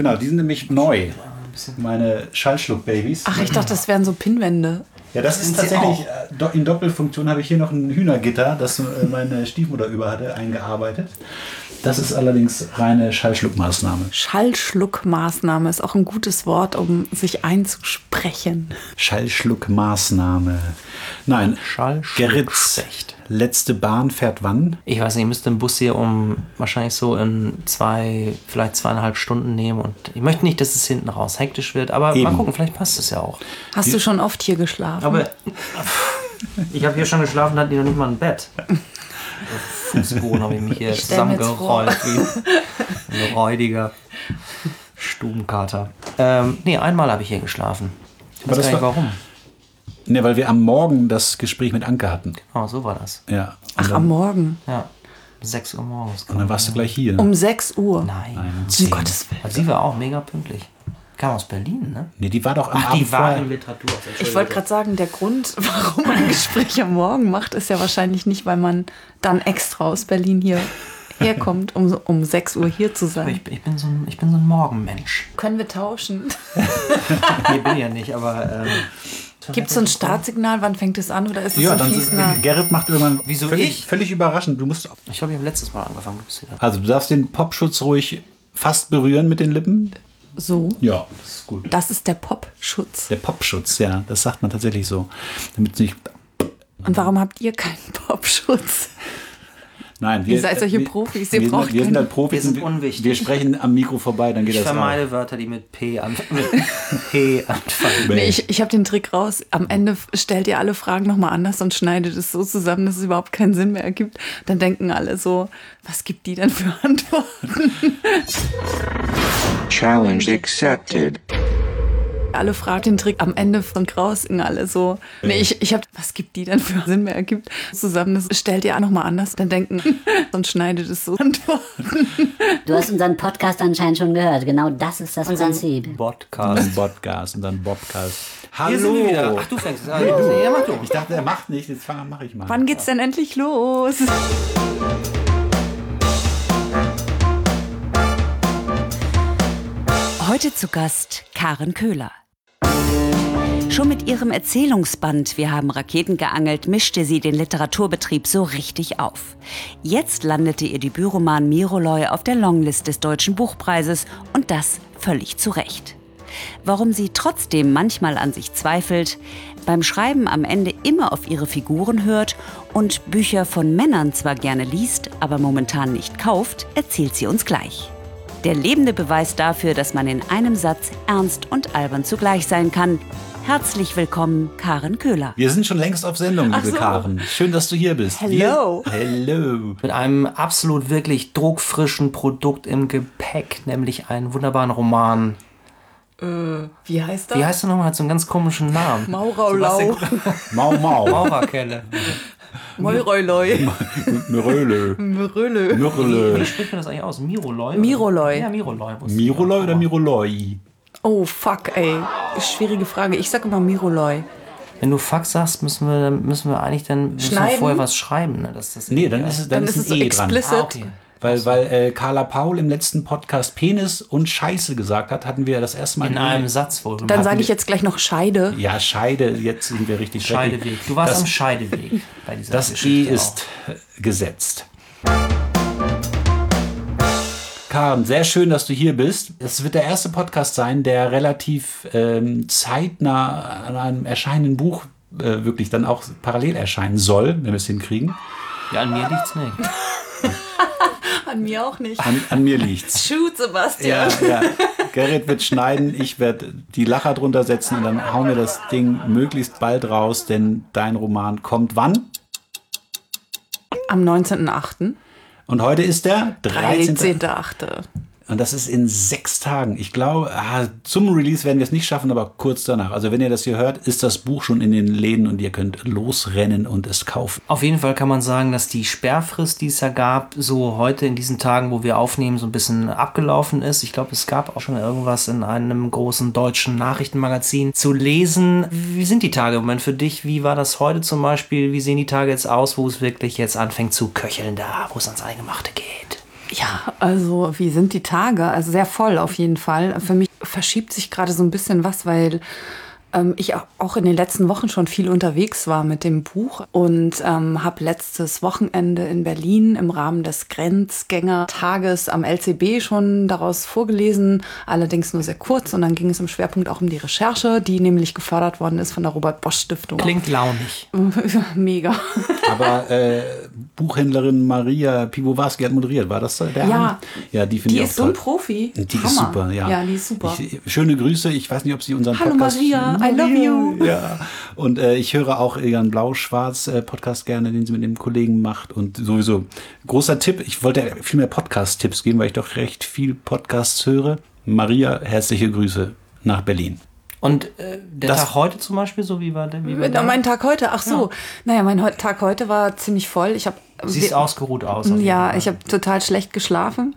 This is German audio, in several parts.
Genau, die sind nämlich neu. Meine Schallschluck-Babys. Ach, ich dachte, das wären so Pinnwände. Ja, das ist tatsächlich, äh, in Doppelfunktion habe ich hier noch ein Hühnergitter, das äh, meine Stiefmutter über hatte, eingearbeitet. Das ist allerdings reine Schallschluckmaßnahme. Schallschluckmaßnahme ist auch ein gutes Wort, um sich einzusprechen. Schallschluckmaßnahme. Nein, Schallschluck Gerrits schlecht. Letzte Bahn fährt wann? Ich weiß nicht, ich müsste den Bus hier um wahrscheinlich so in zwei, vielleicht zweieinhalb Stunden nehmen. Und ich möchte nicht, dass es hinten raus hektisch wird, aber mal Eben. gucken, vielleicht passt es ja auch. Hast du schon oft hier geschlafen? Aber ich habe hier schon geschlafen, da hatten die noch nicht mal ein Bett. Fußboden habe ich mich hier Ich zusammengerollt wie ein räudiger Stubenkater. Ähm, nee, einmal habe ich hier geschlafen. Ich Aber weiß gar nicht war- warum. Ne, weil wir am Morgen das Gespräch mit Anke hatten. Oh, so war das. Ja. Ach, am Morgen. Ja. 6 Uhr morgens. Und dann warst du gleich hier. Um 6 Uhr. Nein. Nein, um 10. Gottes Willen. Sie war auch mega pünktlich. Kam aus Berlin, ne? Nee, die war doch am Ach, Abend die war im Literatur. Ich wollte gerade sagen, der Grund, warum man ein Gespräch am Morgen macht, ist ja wahrscheinlich nicht, weil man dann extra aus Berlin hier herkommt, um, um 6 Uhr hier zu sein. Ich, ich, bin so ein, ich bin so ein Morgenmensch. Können wir tauschen? Nee, bin ja nicht, aber. Ähm, Gibt es so ein Startsignal? Wann fängt es an? Oder ist es Ja, so dann fließender? Gerrit macht irgendwann Wieso völlig, ich? völlig überraschend. Du musst ich glaube, ich habe letztes Mal angefangen. Du also du darfst den Popschutz ruhig fast berühren mit den Lippen. So. Ja, das ist gut. Das ist der Popschutz. Der Popschutz, ja, das sagt man tatsächlich so. Damit es nicht Und warum habt ihr keinen Popschutz? Nein, wir Ihr seid solche Profis, ihr wir, braucht sind, wir sind halt Profis. Wir sind unwichtig. Wir sprechen am Mikro vorbei, dann geht Ich das vermeide Wörter, die mit P, an, mit P anfangen. Nee. Nee, ich ich habe den Trick raus. Am Ende stellt ihr alle Fragen nochmal anders und schneidet es so zusammen, dass es überhaupt keinen Sinn mehr ergibt. Dann denken alle so, was gibt die denn für Antworten? Challenge accepted. Alle fragen den Trick am Ende von Krausen alle so. Nee, ich, ich habe, was gibt die denn für Sinn mehr ergibt? Zusammen, das stellt ihr nochmal anders. Dann denken und schneidet es so Antworten. Du hast unseren Podcast anscheinend schon gehört. Genau das ist das Prinzip. Podcast. Ein Podcast und dann Bobcast. Hier sind wir wieder. Hallo! Ach, du fängst an. Ja, mach du. Ich dachte, er macht nicht, jetzt mache ich mal. Wann geht's denn endlich los? Heute zu Gast Karen Köhler. Schon mit ihrem Erzählungsband Wir haben Raketen geangelt mischte sie den Literaturbetrieb so richtig auf. Jetzt landete ihr Debütroman Miroloy auf der Longlist des Deutschen Buchpreises und das völlig zu Recht. Warum sie trotzdem manchmal an sich zweifelt, beim Schreiben am Ende immer auf ihre Figuren hört und Bücher von Männern zwar gerne liest, aber momentan nicht kauft, erzählt sie uns gleich. Der lebende Beweis dafür, dass man in einem Satz ernst und albern zugleich sein kann. Herzlich willkommen, Karen Köhler. Wir sind schon längst auf Sendung, liebe so. Karen. Schön, dass du hier bist. Hello. Wir, hello. Mit einem absolut wirklich druckfrischen Produkt im Gepäck, nämlich einen wunderbaren Roman. Wie heißt das? Wie heißt der nochmal? Hat so einen ganz komischen Namen. Mauraulau. Mau Mau. Maurerkelle. Meureuloi. Myröle. Myröle. Wie Myröle. spricht man das eigentlich aus? Miroloy? Miroloy. Ja, ich. Miroloy oder Miroloi? Oh, fuck, ey. Schwierige Frage. Ich sag immer Miroloi. Wenn du Fuck sagst, müssen wir, müssen wir eigentlich dann müssen wir vorher was schreiben. Ne? Dass das Nee, dann ist es, dann Dann ist ist es ein so E dran. explicit. Ah, okay. Weil, weil äh, Carla Paul im letzten Podcast Penis und Scheiße gesagt hat, hatten wir das erste Mal In einem Satz wohl. Dann sage ich jetzt gleich noch Scheide. Ja, Scheide, jetzt sind wir richtig schrecklich. Scheideweg. Du warst das, am Scheideweg bei dieser Das E Geschichte ist äh, gesetzt. Karen, sehr schön, dass du hier bist. Es wird der erste Podcast sein, der relativ ähm, zeitnah an einem erscheinenden Buch äh, wirklich dann auch parallel erscheinen soll, wenn wir es hinkriegen. auch. Ja, an mir liegt's nicht. An mir auch nicht. An, an mir liegt's. Shoot, Sebastian. Ja, ja. Gerrit wird schneiden, ich werde die Lacher drunter setzen und dann hauen wir das Ding möglichst bald raus, denn dein Roman kommt wann? Am 19.8. Und heute ist der 13. 13.8. Und das ist in sechs Tagen. Ich glaube, ah, zum Release werden wir es nicht schaffen, aber kurz danach. Also wenn ihr das hier hört, ist das Buch schon in den Läden und ihr könnt losrennen und es kaufen. Auf jeden Fall kann man sagen, dass die Sperrfrist, die es ja gab, so heute in diesen Tagen, wo wir aufnehmen, so ein bisschen abgelaufen ist. Ich glaube, es gab auch schon irgendwas in einem großen deutschen Nachrichtenmagazin zu lesen. Wie sind die Tage im Moment für dich? Wie war das heute zum Beispiel? Wie sehen die Tage jetzt aus, wo es wirklich jetzt anfängt zu köcheln da, wo es ans Eingemachte geht? Ja, also wie sind die Tage? Also sehr voll auf jeden Fall. Für mich verschiebt sich gerade so ein bisschen was, weil ähm, ich auch in den letzten Wochen schon viel unterwegs war mit dem Buch und ähm, habe letztes Wochenende in Berlin im Rahmen des Grenzgängertages am LCB schon daraus vorgelesen, allerdings nur sehr kurz und dann ging es im Schwerpunkt auch um die Recherche, die nämlich gefördert worden ist von der Robert Bosch Stiftung. Klingt launig. Mega. Aber äh, Buchhändlerin Maria Piwowarski hat moderiert, war das der Ja. Ja, die finde Die ich auch ist so ein Profi. Die ist Hammer. super, ja. Ja, die ist super. Ich, schöne Grüße. Ich weiß nicht, ob sie unseren Hallo Podcast... Maria, I love you. Ja. Und äh, ich höre auch ihren Blau-Schwarz-Podcast gerne, den sie mit dem Kollegen macht. Und sowieso großer Tipp. Ich wollte viel mehr Podcast-Tipps geben, weil ich doch recht viel Podcasts höre. Maria, herzliche Grüße nach Berlin. Und äh, der Das- Tag heute zum Beispiel, so wie war der? Wie war Mit- der? Mein Tag heute, ach so. Naja, mein Tag heute war ziemlich voll. Ich habe Siehst ausgeruht aus. Ja, Fall. ich habe total schlecht geschlafen.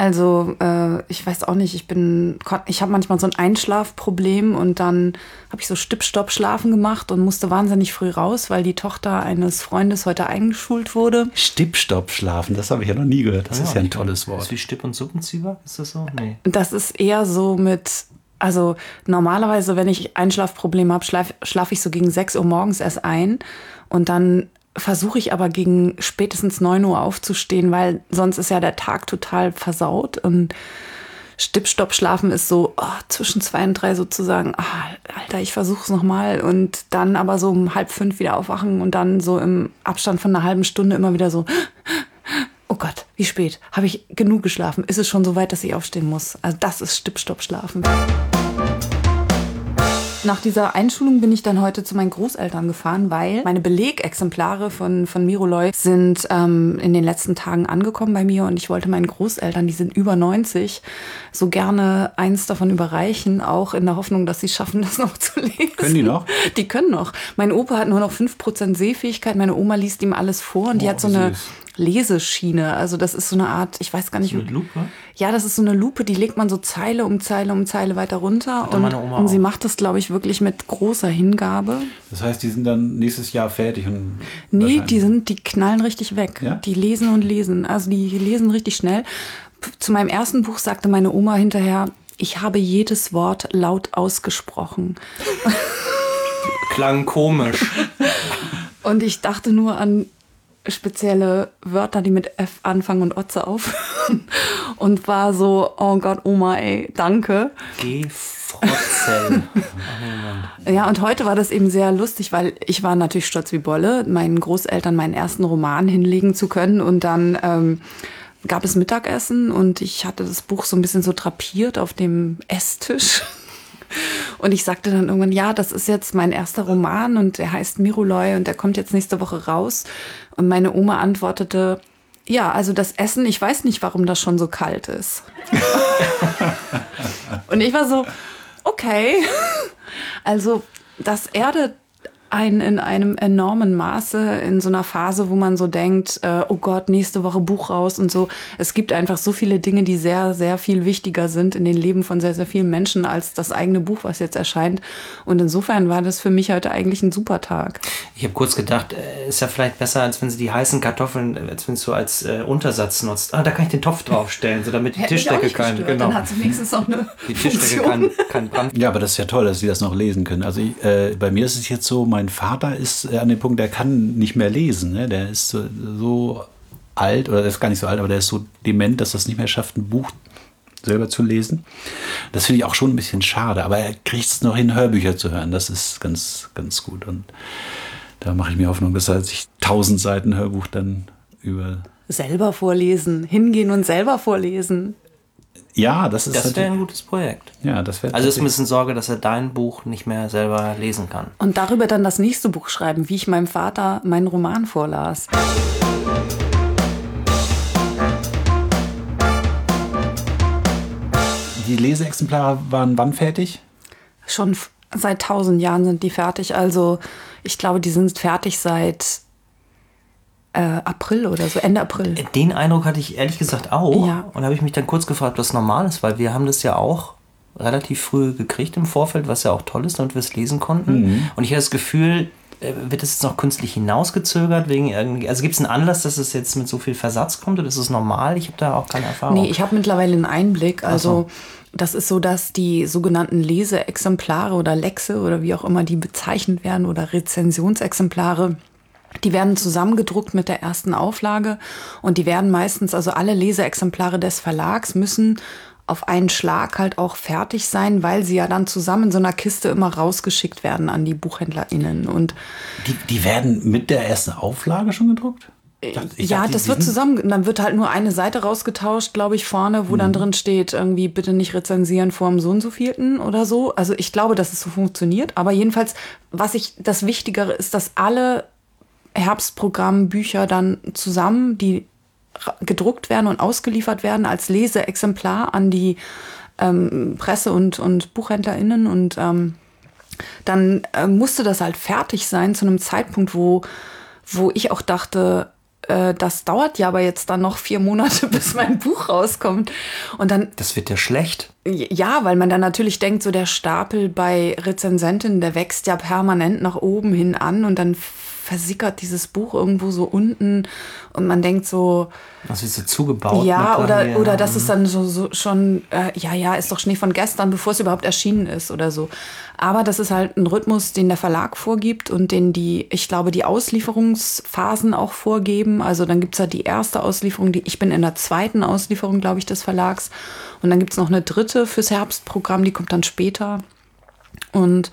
Also äh, ich weiß auch nicht, ich bin, ich habe manchmal so ein Einschlafproblem und dann habe ich so Stipp-Stopp-Schlafen gemacht und musste wahnsinnig früh raus, weil die Tochter eines Freundes heute eingeschult wurde. Stipp-Stopp schlafen, das habe ich ja noch nie gehört. Das ist ja ein tolles Ist Wort. wie Stipp- und Suppenzwieber? Ist das so? Nee. Das ist eher so mit, also normalerweise, wenn ich Einschlafprobleme habe, schlafe schlaf ich so gegen 6 Uhr morgens erst ein und dann versuche ich aber gegen spätestens 9 Uhr aufzustehen, weil sonst ist ja der Tag total versaut und Stipp-Stopp schlafen ist so oh, zwischen zwei und drei sozusagen, ah, Alter, ich versuche es nochmal und dann aber so um halb fünf wieder aufwachen und dann so im Abstand von einer halben Stunde immer wieder so, oh Gott, wie spät? Habe ich genug geschlafen? Ist es schon so weit, dass ich aufstehen muss? Also das ist Stipp-Stopp schlafen. Nach dieser Einschulung bin ich dann heute zu meinen Großeltern gefahren, weil meine Belegexemplare von, von Miroloy sind ähm, in den letzten Tagen angekommen bei mir und ich wollte meinen Großeltern, die sind über 90, so gerne eins davon überreichen, auch in der Hoffnung, dass sie schaffen, das noch zu lesen. Können die noch? Die können noch. Mein Opa hat nur noch 5% Sehfähigkeit, meine Oma liest ihm alles vor und die Oh, hat so eine süß. Leseschiene. Also das ist so eine Art, ich weiß gar nicht, Mit wie- Lupe? ja, das ist so eine Lupe, die legt man so Zeile um Zeile um Zeile weiter runter. Hatte Und, meine Oma und sie macht das, glaube ich, wirklich mit großer Hingabe. Das heißt, die sind dann nächstes Jahr fertig. Und Nee, die sind, die knallen richtig weg. Ja? Die lesen und lesen. Also die lesen richtig schnell. Zu meinem ersten Buch sagte meine Oma hinterher, ich habe jedes Wort laut ausgesprochen. Klang komisch. Und ich dachte nur an spezielle Wörter, die mit F anfangen und Otze aufhören. Und war so, oh Gott, Oma, ey, danke. Gefrotzel. Ja, und heute war das eben sehr lustig, weil ich war natürlich stolz wie Bolle, meinen Großeltern meinen ersten Roman hinlegen zu können. Und dann ähm, gab es Mittagessen und ich hatte das Buch so ein bisschen so drapiert auf dem Esstisch. Und ich sagte dann irgendwann, ja, das ist jetzt mein erster Roman und der heißt Miroloy und der kommt jetzt nächste Woche raus. Und meine Oma antwortete, ja, also das Essen, ich weiß nicht, warum das schon so kalt ist. und ich war so, okay. Also das erdet einen in einem enormen Maße in so einer Phase, wo man so denkt, äh, oh Gott, nächste Woche Buch raus und so. Es gibt einfach so viele Dinge, die sehr, sehr viel wichtiger sind in den Leben von sehr, sehr vielen Menschen als das eigene Buch, was jetzt erscheint. Und insofern war das für mich heute eigentlich ein super Tag. Ich habe kurz gedacht, äh, ist ja vielleicht besser, als wenn sie die heißen Kartoffeln, äh, als wenn es so als äh, Untersatz nutzt. Ah, da kann ich den Topf draufstellen, so damit die Tischdecke kein, genau, Dann hat sie wenigstens auch eine die Tischdecke Funktion. kein, kein Brand. Ja, aber das ist ja toll, dass Sie das noch lesen können. Also ich, äh, bei mir ist es jetzt so, mein Vater ist äh, an dem Punkt, der kann nicht mehr lesen. Ne? Der ist so, so alt, oder der ist gar nicht so alt, aber der ist so dement, dass er es nicht mehr schafft, ein Buch selber zu lesen. Das finde ich auch schon ein bisschen schade, aber er kriegt es noch hin, Hörbücher zu hören. Das ist ganz, ganz gut. Und da mache ich mir Hoffnung, dass er sich tausend Seiten Hörbuch dann über. Selber vorlesen, hingehen und selber vorlesen. Ja, das ist Das wäre ein gutes Projekt. ja, das wäre Also ist ein bisschen Sorge, dass er dein Buch nicht mehr selber lesen kann. Und darüber dann das nächste Buch schreiben, wie ich meinem Vater meinen Roman vorlas. die Leseexemplare waren wann fertig? Schon seit tausend Jahren sind die fertig. Also ich glaube, die sind fertig seit äh, April oder so, Ende April. Den Eindruck hatte ich ehrlich gesagt auch. Ja. Und habe ich mich dann kurz gefragt, was normal ist, weil wir haben das ja auch relativ früh gekriegt im Vorfeld, was ja auch toll ist, damit wir es lesen konnten. Und ich hatte das Gefühl, Äh, Wird das jetzt noch künstlich hinausgezögert? Wegen irgendwie, also gibt es einen Anlass, dass es jetzt mit so viel Versatz kommt oder ist es normal? Ich habe da auch keine Erfahrung. Nee, ich habe mittlerweile einen Einblick. Also so. das ist so, dass die sogenannten Leseexemplare oder Lexe oder wie auch immer die bezeichnet werden oder Rezensionsexemplare, die werden zusammengedruckt mit der ersten Auflage und die werden meistens, also alle Leseexemplare des Verlags müssen auf einen Schlag halt auch fertig sein, weil sie ja dann zusammen in so einer Kiste immer rausgeschickt werden an die BuchhändlerInnen. Und Die, die werden mit der ersten Auflage schon gedruckt? Ich dachte- ich ja, dachte, das wird zusammen, dann wird halt nur eine Seite rausgetauscht, glaube ich, vorne, wo dann drin steht, irgendwie bitte nicht rezensieren vor dem so und so vierten oder so. Also ich glaube, dass es so funktioniert. Aber jedenfalls, was ich, das Wichtigere ist, dass alle Herbstprogrammbücher dann zusammen, die gedruckt werden und ausgeliefert werden als Leseexemplar an die ähm, Presse- und, und BuchhändlerInnen und ähm, dann äh, musste das halt fertig sein zu einem Zeitpunkt, wo, wo ich auch dachte, äh, das dauert ja aber jetzt dann noch vier Monate, bis mein Buch rauskommt. Und dann, das wird ja schlecht. Ja, weil man dann natürlich denkt, so der Stapel bei Rezensentinnen, der wächst ja permanent nach oben hin an und dann versickert dieses Buch irgendwo so unten und man denkt so, Das wird so zugebaut. ja, oder, oder das ist dann so, so schon, äh, ja, ja, ist doch Schnee von gestern, bevor es überhaupt erschienen ist oder so. Aber das ist halt ein Rhythmus, den der Verlag vorgibt und den die, ich glaube, die Auslieferungsphasen auch vorgeben. Also dann gibt's ja die erste Auslieferung, die, ich bin in der zweiten Auslieferung, glaube ich, des Verlags. Und dann gibt's noch eine dritte fürs Herbstprogramm, die kommt dann später. Und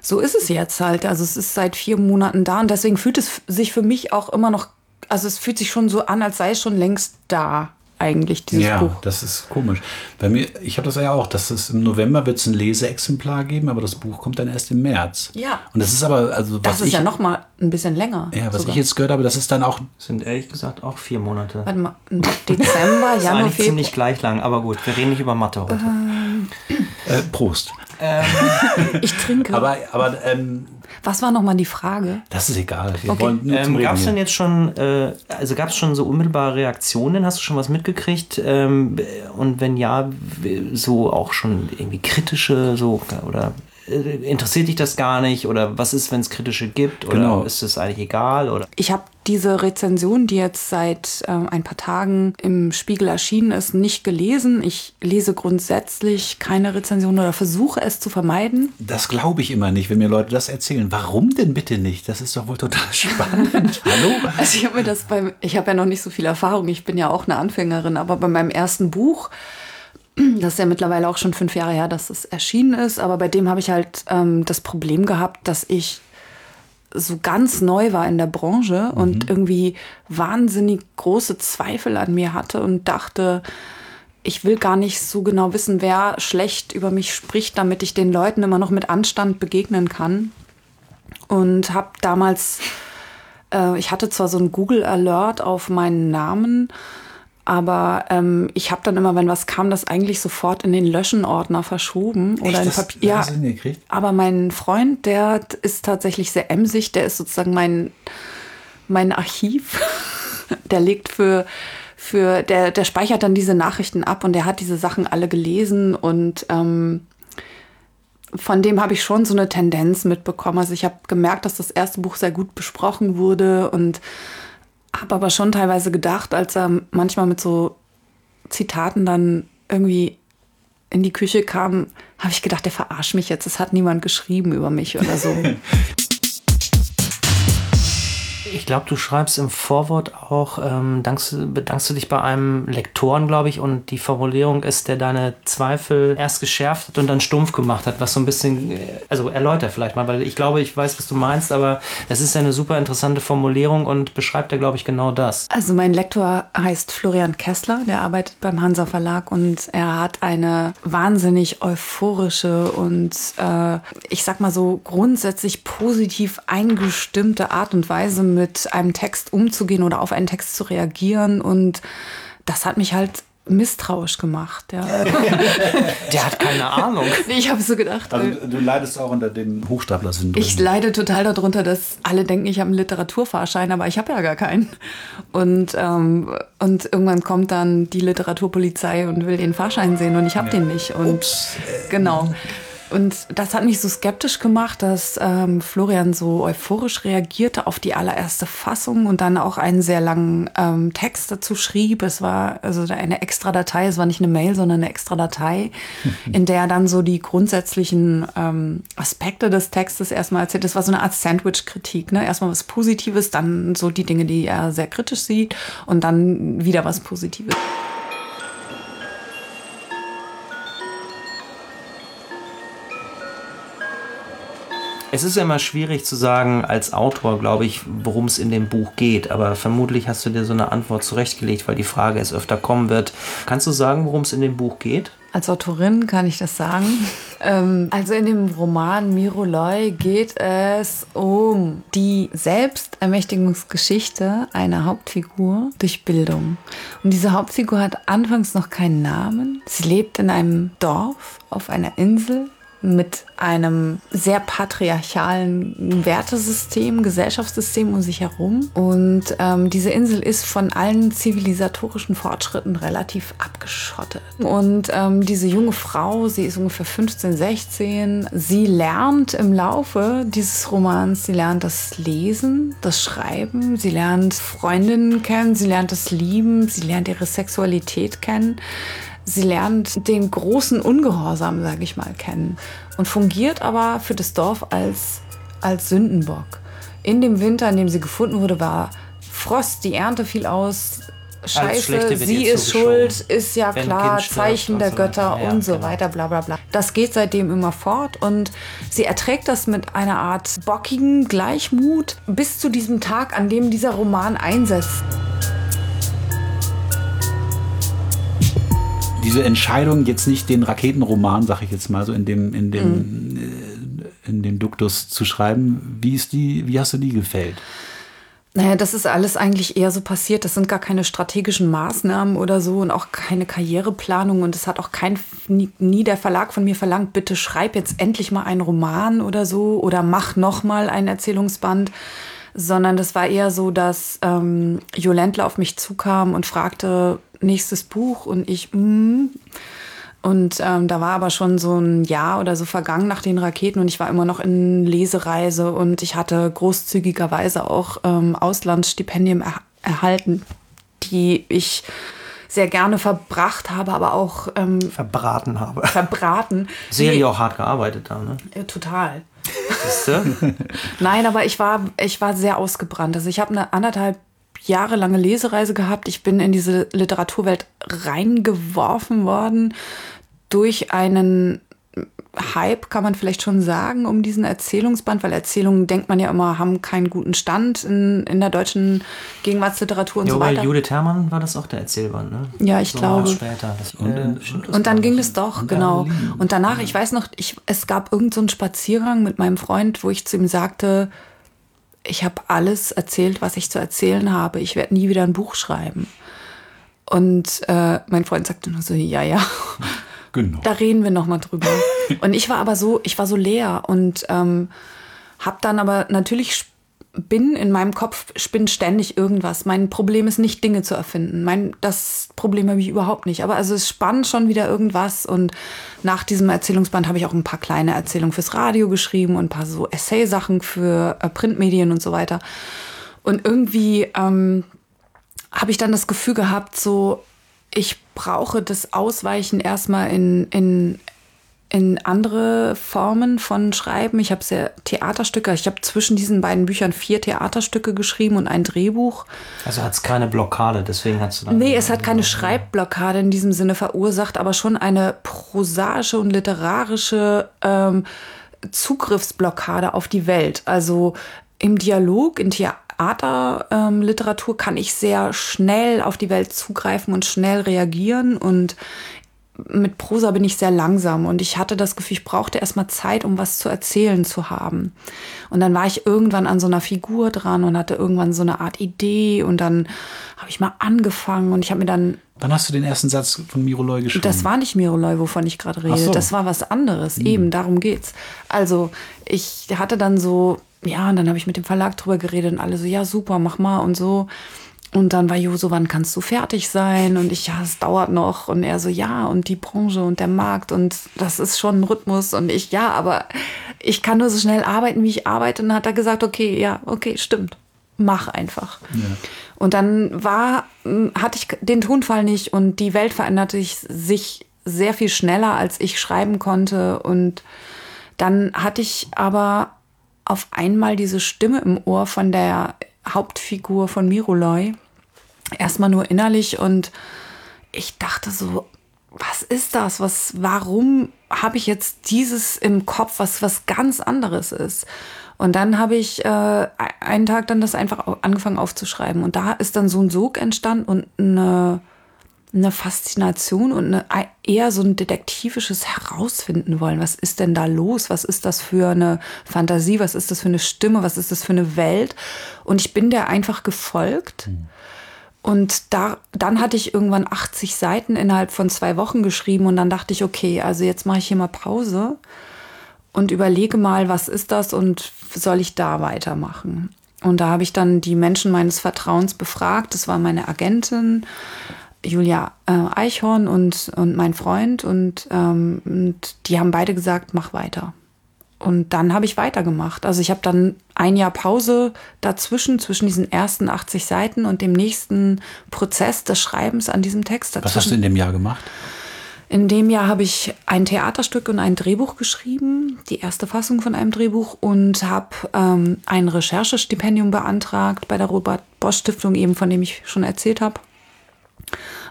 so ist es jetzt halt. Also es ist seit vier Monaten da und deswegen fühlt es sich für mich auch immer noch, also es fühlt sich schon so an, als sei es schon längst da, eigentlich, dieses ja, Buch. das ist komisch. Bei mir, ich habe das ja auch, dass es im November wird es ein Leseexemplar geben, aber das Buch kommt dann erst im März. Ja. Und das ist aber, also Das ist ich, ja noch mal ein bisschen länger. ja, was sogar. ich jetzt gehört habe, das ist dann auch, sind ehrlich gesagt auch vier Monate. Warte mal, Dezember, Das ist Januar, eigentlich Februar. ziemlich gleich lang, aber gut, wir reden nicht über Mathe heute. äh, Prost. Ich trinke. Aber, aber ähm, Was war noch mal die Frage? das ist egal. Okay. Ähm, gab es denn jetzt schon, äh, also gab es schon so unmittelbare Reaktionen? Hast du schon was mitgekriegt? Ähm, und wenn ja, so auch schon irgendwie kritische, so oder interessiert dich das gar nicht? Oder was ist, wenn es kritische gibt? Oder Genau. ist es eigentlich egal? Oder Ich habe diese Rezension, die jetzt seit äh, ein paar Tagen im Spiegel erschienen ist, nicht gelesen. Ich lese grundsätzlich keine Rezension oder versuche es zu vermeiden. Das glaube ich immer nicht, wenn mir Leute das erzählen. Warum denn bitte nicht? Das ist doch wohl total spannend. Hallo? Also ich habe mir das beim, ich habe ja noch nicht so viel Erfahrung, ich bin ja auch eine Anfängerin, aber bei meinem ersten Buch, das ist ja mittlerweile auch schon fünf Jahre her, dass es erschienen ist, aber bei dem habe ich halt ähm, das Problem gehabt, dass ich so ganz neu war in der Branche und irgendwie wahnsinnig große Zweifel an mir hatte und dachte, ich will gar nicht so genau wissen, wer schlecht über mich spricht, damit ich den Leuten immer noch mit Anstand begegnen kann. Und habe damals äh, ich hatte zwar so ein Google Alert auf meinen Namen, aber ähm, ich habe dann immer, wenn was kam, das eigentlich sofort in den Löschen-Ordner verschoben oder in das, Papier. Ja, aber mein Freund, der ist tatsächlich sehr emsig, der ist sozusagen mein, mein Archiv. der legt für, für der, der speichert dann diese Nachrichten ab und der hat diese Sachen alle gelesen und ähm, von dem habe ich schon so eine Tendenz mitbekommen. Also ich habe gemerkt, dass das erste Buch sehr gut besprochen wurde und habe aber schon teilweise gedacht, als er manchmal mit so Zitaten dann irgendwie in die Küche kam, habe ich gedacht, der verarscht mich jetzt. Es hat niemand geschrieben über mich oder so. Ich glaube, du schreibst im Vorwort auch, ähm, dankst, bedankst du dich bei einem Lektoren, glaube ich, und die Formulierung ist, der deine Zweifel erst geschärft hat und dann stumpf gemacht hat, was so ein bisschen, äh, also erläuter vielleicht mal, weil ich glaube, ich weiß, was du meinst, aber das ist ja eine super interessante Formulierung und beschreibt ja, glaube ich, genau das. Also mein Lektor heißt Florian Kessler, der arbeitet beim Hansa Verlag und er hat eine wahnsinnig euphorische und äh, ich sag mal so grundsätzlich positiv eingestimmte Art und Weise mit einem Text umzugehen oder auf einen Text zu reagieren und das hat mich halt misstrauisch gemacht. Ja. Der hat keine Ahnung. Ich habe so gedacht. äh, Also du leidest auch unter dem Hochstapler-Syndrom. Ich leide total darunter, dass alle denken, ich habe einen Literaturfahrschein, aber ich habe ja gar keinen. Und, ähm, und irgendwann kommt dann die Literaturpolizei und will den Fahrschein sehen und ich habe den nicht. Und genau. Und das hat mich so skeptisch gemacht, dass ähm, Florian so euphorisch reagierte auf die allererste Fassung und dann auch einen sehr langen ähm, Text dazu schrieb. Es war also eine extra Datei, es war nicht eine Mail, sondern eine extra Datei, in der er dann so die grundsätzlichen ähm, Aspekte des Textes erstmal erzählt. Das war so eine Art Sandwich-Kritik. Ne? Erstmal was Positives, dann so die Dinge, die er sehr kritisch sieht und dann wieder was Positives. Es ist ja immer schwierig zu sagen, als Autor, glaube ich, worum es in dem Buch geht. Aber vermutlich hast du dir so eine Antwort zurechtgelegt, weil die Frage es öfter kommen wird. Kannst du sagen, worum es in dem Buch geht? Als Autorin kann ich das sagen. ähm, also in dem Roman Miroloi geht es um die Selbstermächtigungsgeschichte einer Hauptfigur durch Bildung. Und diese Hauptfigur hat anfangs noch keinen Namen. Sie lebt in einem Dorf auf einer Insel mit einem sehr patriarchalen Wertesystem, Gesellschaftssystem um sich herum. Und ähm, diese Insel ist von allen zivilisatorischen Fortschritten relativ abgeschottet. Und ähm, diese junge Frau, sie ist ungefähr 15, 16, sie lernt im Laufe dieses Romans, sie lernt das Lesen, das Schreiben, sie lernt Freundinnen kennen, sie lernt das Lieben, sie lernt ihre Sexualität kennen. Sie lernt den großen Ungehorsam, sage ich mal, kennen und fungiert aber für das Dorf als, als Sündenbock. In dem Winter, in dem sie gefunden wurde, war Frost, die Ernte fiel aus, Scheiße, sie ist schuld, ist ja klar, Zeichen der Götter ja, und so genau. weiter, bla bla bla. Das geht seitdem immer fort und sie erträgt das mit einer Art bockigen Gleichmut bis zu diesem Tag, an dem dieser Roman einsetzt. Diese Entscheidung, jetzt nicht den Raketenroman, sag ich jetzt mal so, in dem, in dem, mhm. in dem Duktus zu schreiben, wie ist die, wie hast du die gefällt? Naja, das ist alles eigentlich eher so passiert. Das sind gar keine strategischen Maßnahmen oder so und auch keine Karriereplanung. Und es hat auch kein, nie, nie, der Verlag von mir verlangt, bitte schreib jetzt endlich mal einen Roman oder so oder mach noch mal einen Erzählungsband. Sondern das war eher so, dass ähm, Jo Ländler auf mich zukam und fragte, nächstes Buch und ich, mm. Und ähm, da war aber schon so ein Jahr oder so vergangen nach den Raketen und ich war immer noch in Lesereise und ich hatte großzügigerweise auch ähm, Auslandsstipendien er erhalten, die ich sehr gerne verbracht habe, aber auch ähm, verbraten habe. Verbraten. Serie auch hart gearbeitet da, ne? Ja, total. Nein, aber ich war, ich war sehr ausgebrannt. Also ich habe eine anderthalb jahrelange Lesereise gehabt. Ich bin in diese Literaturwelt reingeworfen worden durch einen Hype, kann man vielleicht schon sagen, um diesen Erzählungsband, weil Erzählungen, denkt man ja immer, haben keinen guten Stand in, in der deutschen Gegenwartsliteratur und ja, so weiter. Judith Herrmann war das auch der Erzählband, ne? Ja, ich so glaube. Später. Das, und, äh, und dann ging es doch, und genau. Und danach, ich weiß noch, ich, es gab irgendeinen so Spaziergang mit meinem Freund, wo ich zu ihm sagte, ich habe alles erzählt, was ich zu erzählen habe. Ich werde nie wieder ein Buch schreiben. Und äh, mein Freund sagte nur so, ja, ja. Genau. Da reden wir noch mal drüber. und ich war aber so, ich war so leer und ähm, habe dann aber natürlich bin in meinem Kopf, spinnt ständig irgendwas. Mein Problem ist nicht, Dinge zu erfinden. Mein, das Problem habe ich überhaupt nicht. Aber also es spannt schon wieder irgendwas. Und nach diesem Erzählungsband habe ich auch ein paar kleine Erzählungen fürs Radio geschrieben und ein paar so Essay-Sachen für äh, Printmedien und so weiter. Und irgendwie ähm, habe ich dann das Gefühl gehabt, so, ich brauche das Ausweichen erstmal in, in in andere Formen von Schreiben. Ich habe sehr Theaterstücke. Ich habe zwischen diesen beiden Büchern vier Theaterstücke geschrieben und ein Drehbuch. Also hat es keine Blockade, deswegen hast du dann. Nee, es hat keine Schreibblockade in diesem Sinne verursacht, aber schon eine prosaische und literarische ähm, Zugriffsblockade auf die Welt. Also im Dialog, in Theaterliteratur ähm, kann ich sehr schnell auf die Welt zugreifen und schnell reagieren und mit Prosa bin ich sehr langsam und ich hatte das Gefühl, ich brauchte erstmal Zeit, um was zu erzählen zu haben. Und dann war ich irgendwann an so einer Figur dran und hatte irgendwann so eine Art Idee und dann habe ich mal angefangen und ich habe mir dann. Wann hast du den ersten Satz von Miroloi geschrieben? Das war nicht Miroloi, wovon ich gerade rede. So. Das war was anderes. Mhm. Eben, darum geht's. Also, ich hatte dann so, ja, und dann habe ich mit dem Verlag drüber geredet und alle so, ja, super, mach mal und so. und dann war Jo so, wann kannst du fertig sein? Und ich, ja, es dauert noch. Und er so, ja, und die Branche und der Markt und das ist schon ein Rhythmus. Und ich, ja, aber ich kann nur so schnell arbeiten, wie ich arbeite. Und dann hat er gesagt, okay, ja, okay, stimmt. Mach einfach. Ja. Und dann war, hm, hatte ich den Tonfall nicht und die Welt veränderte sich sehr viel schneller, als ich schreiben konnte. Und dann hatte ich aber auf einmal diese Stimme im Ohr von der Hauptfigur von Miroloy erstmal nur innerlich und ich dachte so, was ist das? Was, warum habe ich jetzt dieses im Kopf, was was ganz anderes ist? Und dann habe ich äh, einen Tag dann das einfach angefangen aufzuschreiben. Und da ist dann so ein Sog entstanden und eine, eine Faszination und eine, eher so ein detektivisches Herausfinden wollen. Was ist denn da los? Was ist das für eine Fantasie? Was ist das für eine Stimme? Was ist das für eine Welt? Und ich bin der einfach gefolgt. Mhm und da, dann hatte ich irgendwann 80 Seiten innerhalb von zwei Wochen geschrieben und dann dachte ich, okay, also jetzt mache ich hier mal Pause und überlege mal, was ist das und soll ich da weitermachen? Und da habe ich dann die Menschen meines Vertrauens befragt. Das war meine Agentin, Julia äh, Eichhorn und, und mein Freund. Und, ähm, und die haben beide gesagt, mach weiter. Und dann habe ich weitergemacht. Also ich habe dann ein Jahr Pause dazwischen, zwischen diesen ersten 80 Seiten und dem nächsten Prozess des Schreibens an diesem Text. Dazwischen. Was hast du in dem Jahr gemacht? In dem Jahr habe ich ein Theaterstück und ein Drehbuch geschrieben, die erste Fassung von einem Drehbuch und habe ähm, ein Recherchestipendium beantragt bei der Robert Bosch Stiftung, eben von dem ich schon erzählt habe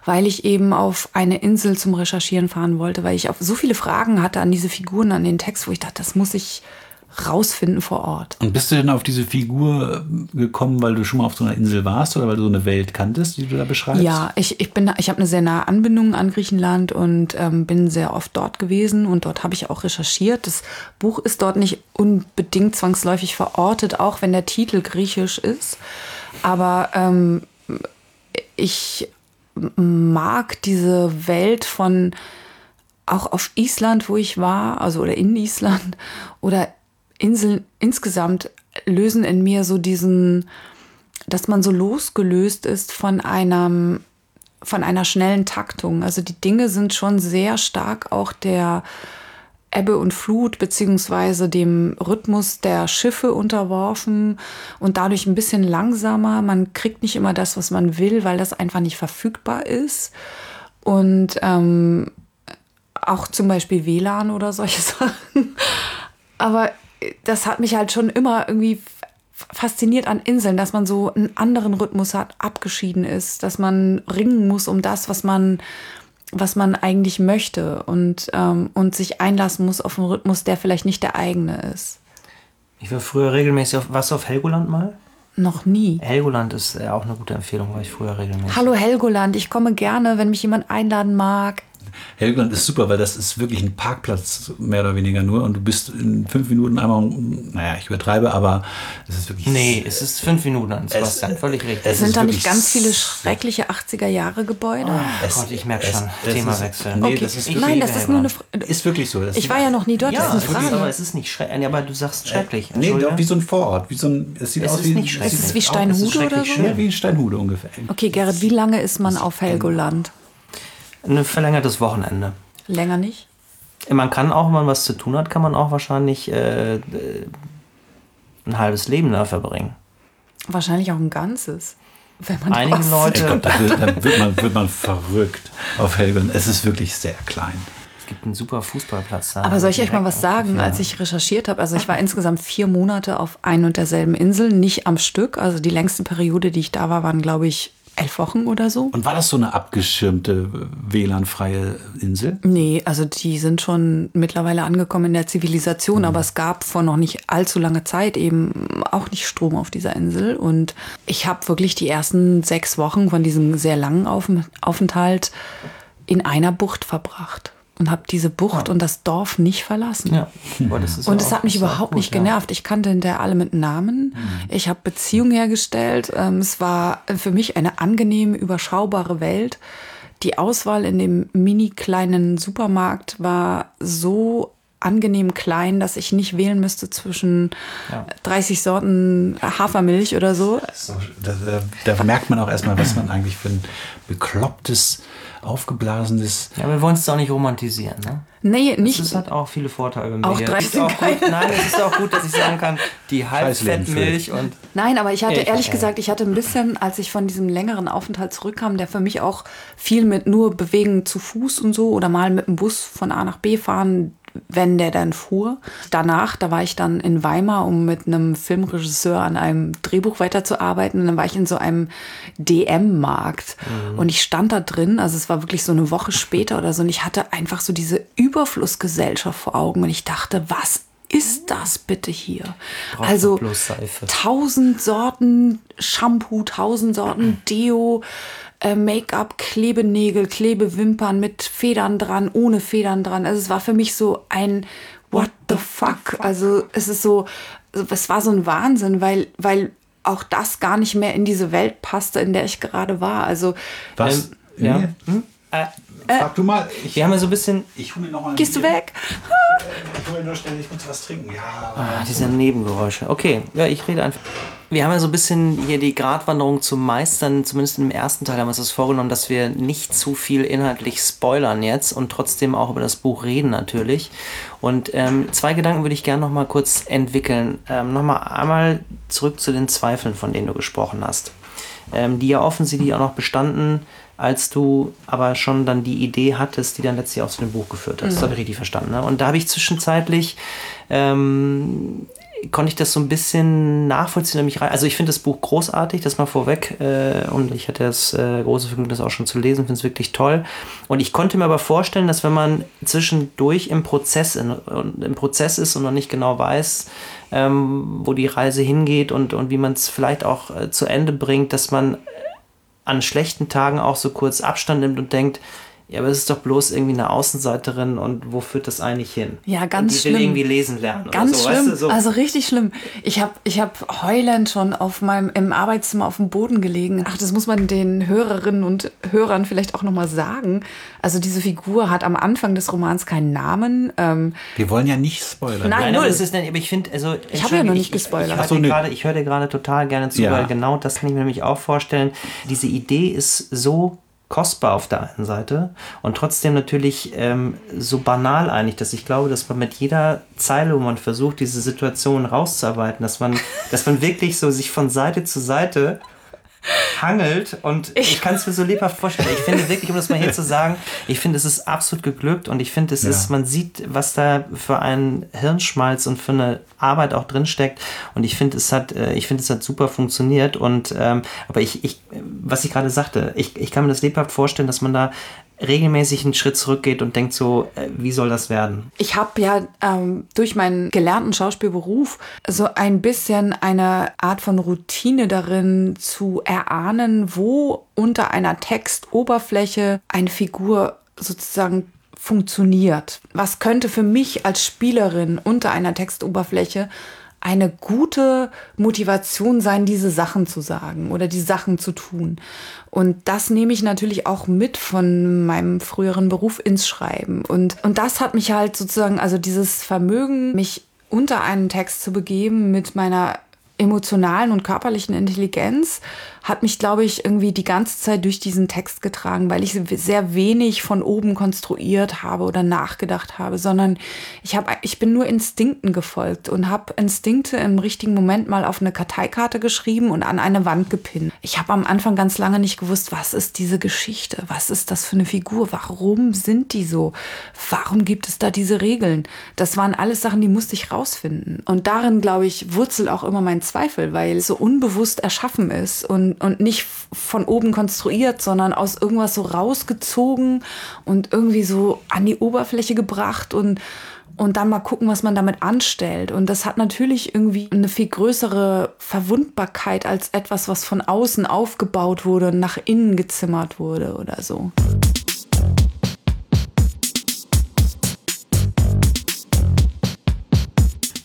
weil ich eben auf eine Insel zum Recherchieren fahren wollte, weil ich auf so viele Fragen hatte an diese Figuren, an den Text, wo ich dachte, das muss ich rausfinden vor Ort. Und bist du denn auf diese Figur gekommen, weil du schon mal auf so einer Insel warst oder weil du so eine Welt kanntest, die du da beschreibst? Ja, ich, ich bin, ich habe eine sehr nahe Anbindung an Griechenland und ähm, bin sehr oft dort gewesen und dort habe ich auch recherchiert. Das Buch ist dort nicht unbedingt zwangsläufig verortet, auch wenn der Titel griechisch ist. Aber ähm, ich mag diese Welt von auch auf Island, wo ich war, also oder in Island oder Inseln insgesamt lösen in mir so diesen, dass man so losgelöst ist von einem von einer schnellen Taktung. Also die Dinge sind schon sehr stark auch der Ebbe und Flut beziehungsweise dem Rhythmus der Schiffe unterworfen und dadurch ein bisschen langsamer. Man kriegt nicht immer das, was man will, weil das einfach nicht verfügbar ist. Und ähm, auch zum Beispiel WLAN oder solche Sachen. Aber das hat mich halt schon immer irgendwie fasziniert an Inseln, dass man so einen anderen Rhythmus hat, abgeschieden ist, dass man ringen muss um das, was man was man eigentlich möchte und, ähm, und sich einlassen muss auf einen Rhythmus, der vielleicht nicht der eigene ist. Ich war früher regelmäßig auf, was auf Helgoland mal? Noch nie. Helgoland ist äh, auch eine gute Empfehlung, war ich früher regelmäßig. Hallo Helgoland, ich komme gerne, wenn mich jemand einladen mag. Helgoland ist super, weil das ist wirklich ein Parkplatz, mehr oder weniger nur. Und du bist in fünf Minuten einmal, naja, ich übertreibe, aber es ist wirklich. Nee, es ist fünf Minuten an Sebastian, es, völlig richtig. Es sind da nicht ganz viele schreckliche 80er-Jahre-Gebäude? Oh, Gott, ich merke schon, Themawechsel. Nee, okay. das ist Nein, das ist nur eine Frage. Ist wirklich so. ich war ja noch nie dort, ja, das ist eine Frage. Aber es ist nicht schrecklich, aber du sagst schrecklich. Nee, wie so ein Vorort. Wie so ein, es sieht es aus ist wie, nicht schrecklich. Ist es wie Steinhude oder so? Ja, wie Steinhude ungefähr. Okay, Gerrit, wie lange ist man auf Helgoland? Ein verlängertes Wochenende. Länger nicht? Man kann auch, wenn man was zu tun hat, kann man auch wahrscheinlich äh, ein halbes Leben da verbringen. Wahrscheinlich auch ein ganzes. Wenn man Einige Leute. Gott, da, wird, da wird, man, wird man verrückt auf Helgoland. Es ist wirklich sehr klein. Es gibt einen super Fußballplatz da. Aber soll ich euch mal was sagen, als ich recherchiert habe? Also ich war insgesamt vier Monate auf ein und derselben Insel, nicht am Stück. Also die längste Periode, die ich da war, waren, glaube ich, elf Wochen oder so. Und war das so eine abgeschirmte, WLAN-freie Insel? Nee, also die sind schon mittlerweile angekommen in der Zivilisation, mhm. aber es gab vor noch nicht allzu langer Zeit eben auch nicht Strom auf dieser Insel. Und ich habe wirklich die ersten sechs Wochen von diesem sehr langen Aufenthalt in einer Bucht verbracht und habe diese Bucht ja. und das Dorf nicht verlassen. Ja. und es hat mich überhaupt gut, nicht genervt. Ich kannte hinterher alle mit Namen. Mhm. Ich habe Beziehungen hergestellt. Ähm, es war für mich eine angenehme, überschaubare Welt. Die Auswahl in dem mini kleinen Supermarkt war so angenehm klein, dass ich nicht wählen müsste zwischen 30 Sorten Hafermilch oder so. So, da, da, da merkt man auch erstmal, was man eigentlich für ein beklopptes, aufgeblasenes. Ja, wir wollen es auch nicht romantisieren, ne? Nee, nicht. Das hat auch viele Vorteile Auch. Es ist auch gut, nein, es ist auch gut, dass ich sagen kann, die Halbfettmilch und Nein, aber ich hatte ich ehrlich verstehe. gesagt, ich hatte ein bisschen, als ich von diesem längeren Aufenthalt zurückkam, der für mich auch viel mit nur Bewegen zu Fuß und so oder mal mit dem Bus von A nach B fahren, wenn der dann fuhr. Danach, da war ich dann in Weimar, um mit einem Filmregisseur an einem Drehbuch weiterzuarbeiten. Und dann war ich in so einem DM-Markt. Und ich stand da drin, also es war wirklich so eine Woche später oder so, und ich hatte einfach so diese Überflussgesellschaft vor Augen. Und ich dachte, was ist das bitte hier? Braucht also tausend Sorten Shampoo, tausend Sorten Deo, äh, Make-up, Klebenägel, Klebewimpern mit Federn dran, ohne Federn dran. Also es war für mich so ein What the fuck? Also es ist so, es war so ein Wahnsinn, weil, weil auch das gar nicht mehr in diese Welt passte, in der ich gerade war. Also Was? Ähm, ja. Hm? Äh, Frag du mal. Ich, wir haben ja so ein bisschen ich hole mir noch mal ein gehst du Bier. weg? Ich hole nur schnell, ich muss was trinken. Ja. Ah, diese Nebengeräusche. Okay, ja, ich rede einfach. Wir haben ja so ein bisschen hier die Gratwanderung zu meistern. Zumindest im ersten Teil haben wir uns das vorgenommen, dass wir nicht zu viel inhaltlich spoilern jetzt und trotzdem auch über das Buch reden natürlich. Und ähm, zwei Gedanken würde ich gerne noch mal kurz entwickeln. Ähm, noch mal einmal zurück zu den Zweifeln, von denen du gesprochen hast. Ähm, die ja offensichtlich auch noch bestanden, als du aber schon dann die Idee hattest, die dann letztlich auch zu dem Buch geführt hat. Das habe ich richtig verstanden. Ne? Und da habe ich zwischenzeitlich ähm, konnte ich das so ein bisschen nachvollziehen und mich rein. Also ich finde das Buch großartig, das mal vorweg. Äh, und ich hatte das äh, große Vergnügen, das auch schon zu lesen, finde es wirklich toll. Und ich konnte mir aber vorstellen, dass wenn man zwischendurch im Prozess, in, im Prozess ist und noch nicht genau weiß, ähm, wo die Reise hingeht und, und wie man es vielleicht auch äh, zu Ende bringt, dass man an schlechten Tagen auch so kurz Abstand nimmt und denkt, ja, aber es ist doch bloß irgendwie eine Außenseiterin und wo führt das eigentlich hin? Ja, ganz und die schlimm. will irgendwie lesen lernen. Ganz oder so, schlimm, Weißt du, so. also richtig schlimm. Ich habe ich hab heulend schon auf meinem, im Arbeitszimmer auf dem Boden gelegen. Ach, das muss man den Hörerinnen und Hörern vielleicht auch nochmal sagen. Also diese Figur hat am Anfang des Romans keinen Namen. Ähm, Wir wollen ja nicht spoilern. Nein, Nein, aber das ist aber ich finde, also Ich habe ja noch nicht gespoilert. Ich, ich, ich höre dir gerade total gerne zu, Ja. weil genau das kann ich mir nämlich auch vorstellen. Diese Idee ist so kostbar auf der einen Seite und trotzdem natürlich ähm, so banal eigentlich, dass ich glaube, dass man mit jeder Zeile, wo man versucht, diese Situation rauszuarbeiten, dass man, dass man wirklich so sich von Seite zu Seite hangelt und ich, kann es mir so lebhaft vorstellen. Ich finde wirklich, um das mal hier zu sagen, ich finde, es ist absolut geglückt und ich finde, es Ja. ist, man sieht, was da für ein Hirnschmalz und für eine Arbeit auch drin steckt und ich finde, es hat, äh, ich finde, es hat super funktioniert und, ähm, aber ich, ich, was ich gerade sagte, ich, ich kann mir das lebhaft vorstellen, dass man da regelmäßig einen Schritt zurückgeht und denkt so, äh, wie soll das werden? Ich habe ja ähm, durch meinen gelernten Schauspielberuf so ein bisschen eine Art von Routine darin zu erahnen, wo unter einer Textoberfläche eine Figur sozusagen funktioniert. Was könnte für mich als Spielerin unter einer Textoberfläche eine gute Motivation sein, diese Sachen zu sagen oder die Sachen zu tun. Und das nehme ich natürlich auch mit von meinem früheren Beruf ins Schreiben. Und, und das hat mich halt sozusagen, also dieses Vermögen, mich unter einen Text zu begeben mit meiner emotionalen und körperlichen Intelligenz hat mich, glaube ich, irgendwie die ganze Zeit durch diesen Text getragen, weil ich sehr wenig von oben konstruiert habe oder nachgedacht habe, sondern ich habe, ich bin nur Instinkten gefolgt und habe Instinkte im richtigen Moment mal auf eine Karteikarte geschrieben und an eine Wand gepinnt. Ich habe am Anfang ganz lange nicht gewusst, was ist diese Geschichte, was ist das für eine Figur, warum sind die so, warum gibt es da diese Regeln? Das waren alles Sachen, die musste ich rausfinden. Und darin, glaube ich, wurzelt auch immer mein Zweifel, weil es so unbewusst erschaffen ist und, und nicht von oben konstruiert, sondern aus irgendwas so rausgezogen und irgendwie so an die Oberfläche gebracht und und dann mal gucken, was man damit anstellt. Und das hat natürlich irgendwie eine viel größere Verwundbarkeit als etwas, was von außen aufgebaut wurde und nach innen gezimmert wurde oder so.